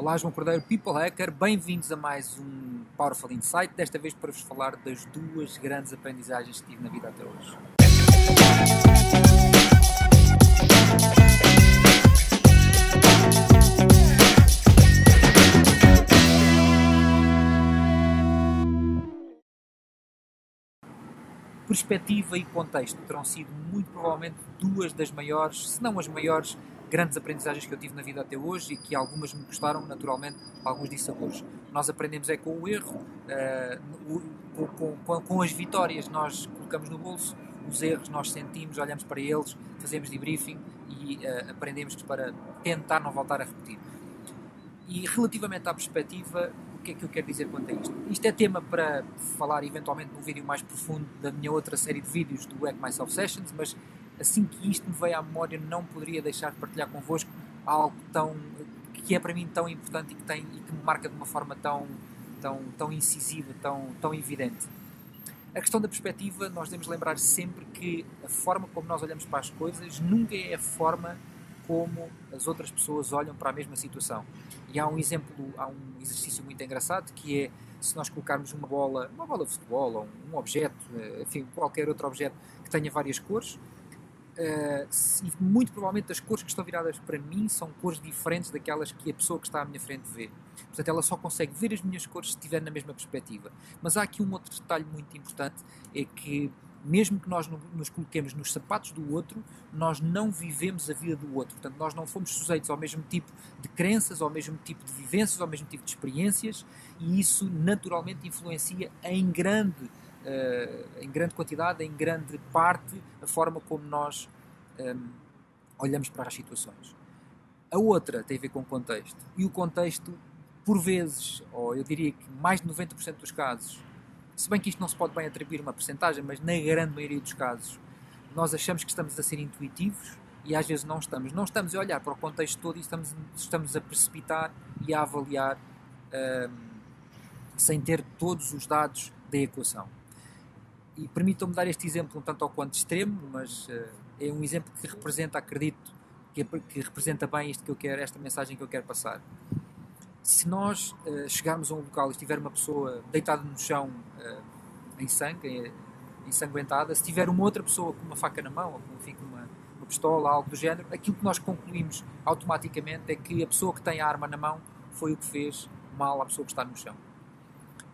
Olá, João Cordeiro, People Hacker, bem-vindos a mais um Powerful Insight, desta vez para vos falar das duas grandes aprendizagens que tive na vida até hoje. Perspectiva e contexto terão sido muito provavelmente duas das maiores, se não as maiores, grandes aprendizagens que eu tive na vida até hoje e que algumas me custaram, naturalmente, alguns dissabores. Nós aprendemos é com o erro, uh, com, com, com, as vitórias nós colocamos no bolso, os erros nós sentimos, olhamos para eles, fazemos debriefing e uh, aprendemos para tentar não voltar a repetir. E relativamente à perspectiva, o que é que eu quero dizer quanto a isto? Isto é tema para falar eventualmente num vídeo mais profundo da minha outra série de vídeos do Hack Myself Sessions, mas assim que isto me veio à memória, não poderia deixar de partilhar convosco algo tão que é para mim tão importante e que, tem, e que me marca de uma forma tão, tão, tão incisiva, tão, tão evidente. A questão da perspectiva, nós devemos lembrar sempre que a forma como nós olhamos para as coisas nunca é a forma como as outras pessoas olham para a mesma situação. E há um exemplo, há um exercício muito engraçado que é se nós colocarmos uma bola, uma bola de futebol ou um objeto, eh, enfim, qualquer outro objeto que tenha várias cores, Uh, e muito provavelmente as cores que estão viradas para mim são cores diferentes daquelas que a pessoa que está à minha frente vê. Portanto, ela só consegue ver as minhas cores se estiver na mesma perspectiva. Mas há aqui um outro detalhe muito importante: é que, mesmo que nós nos coloquemos nos sapatos do outro, nós não vivemos a vida do outro. Portanto, nós não fomos sujeitos ao mesmo tipo de crenças, ao mesmo tipo de vivências, ao mesmo tipo de experiências, e isso naturalmente influencia em grande em grande quantidade, em grande parte, a forma como nós ehm, olhamos para as situações. A outra tem a ver com o contexto. E o contexto, por vezes, ou eu diria que mais de 90% dos casos, se bem que isto não se pode bem atribuir uma percentagem, mas na grande maioria dos casos, nós achamos que estamos a ser intuitivos e às vezes não estamos. Não estamos a olhar para o contexto todo e estamos, estamos a precipitar e a avaliar ehm, sem ter todos os dados da equação e permitam-me dar este exemplo um tanto ao quanto extremo, mas uh, é um exemplo que representa, acredito, que, que, representa bem isto que eu quero, esta mensagem que eu quero passar. Se nós uh, chegarmos a um local e estiver uma pessoa deitada no chão uh, em sangue, ensanguentada, se tiver uma outra pessoa com uma faca na mão, ou com, enfim, com uma, uma pistola, algo do género, aquilo que nós concluímos automaticamente é que a pessoa que tem a arma na mão foi o que fez mal à pessoa que está no chão.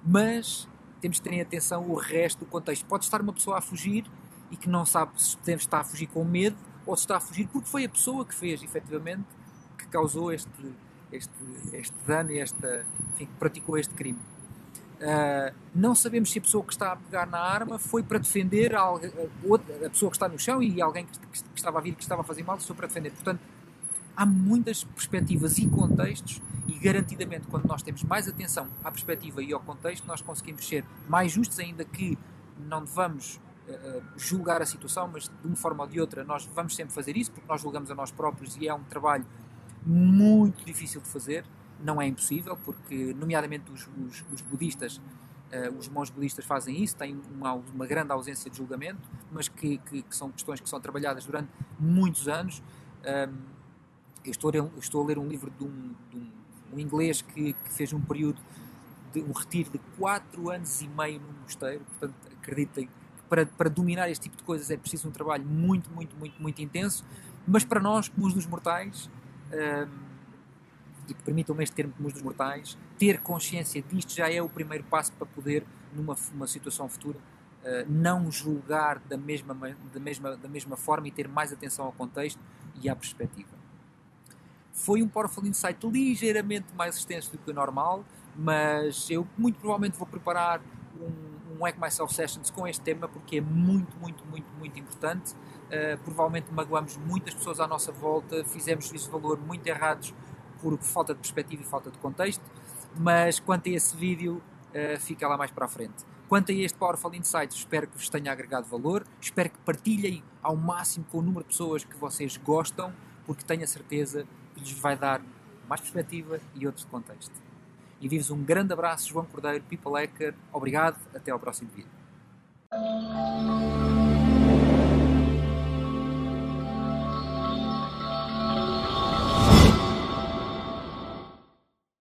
Mas temos que ter em atenção o resto do contexto. Pode estar uma pessoa a fugir e que não sabe se está a fugir com medo ou se está a fugir porque foi a pessoa que fez, efetivamente, que causou este, este, este dano e esta, enfim, que praticou este crime. Uh, não sabemos se a pessoa que está a pegar na arma foi para defender a, a, a pessoa que está no chão e alguém que, que, estava a vir que estava a fazer mal foi para defender. Portanto, há muitas perspectivas e contextos e garantidamente quando nós temos mais atenção à perspectiva e ao contexto nós conseguimos ser mais justos ainda que não devamos uh, julgar a situação mas de uma forma ou de outra nós vamos sempre fazer isso porque nós julgamos a nós próprios e é um trabalho muito difícil de fazer. Não é impossível porque nomeadamente os, os, os budistas uh, os monges budistas fazem isso têm uma, uma grande ausência de julgamento mas que, que, que, são questões que são trabalhadas durante muitos anos eu estou a ler, estou a ler um livro de um, de um, um inglês que, que, fez um período de um retiro de 4 anos e meio num mosteiro, portanto, acreditem, para, para dominar este tipo de coisas é preciso um trabalho muito, muito, muito, muito intenso, mas para nós, comuns dos mortais, um, e permitam-me este termo comuns dos mortais, ter consciência disto já é o primeiro passo para poder, numa uma situação futura, uh, não julgar da mesma, da, mesma, da mesma forma e ter mais atenção ao contexto e à perspectiva. Foi um Powerful Insight ligeiramente mais extenso do que o normal, mas eu muito provavelmente vou preparar um, um Hack Myself Sessions com este tema porque é muito, muito, muito, muito importante. Uh, provavelmente magoamos muitas pessoas à nossa volta, fizemos juízos de valor muito errados por falta de perspectiva e falta de contexto, mas quanto a esse vídeo, uh, fica lá mais para a frente. Quanto a este Powerful Insights, espero que vos tenha agregado valor, espero que partilhem ao máximo com o número de pessoas que vocês gostam, porque tenho a certeza que lhes vai dar mais perspectiva e outros de contexto. E vives um grande abraço, João Cordeiro, People Hacker. Obrigado, até ao próximo vídeo.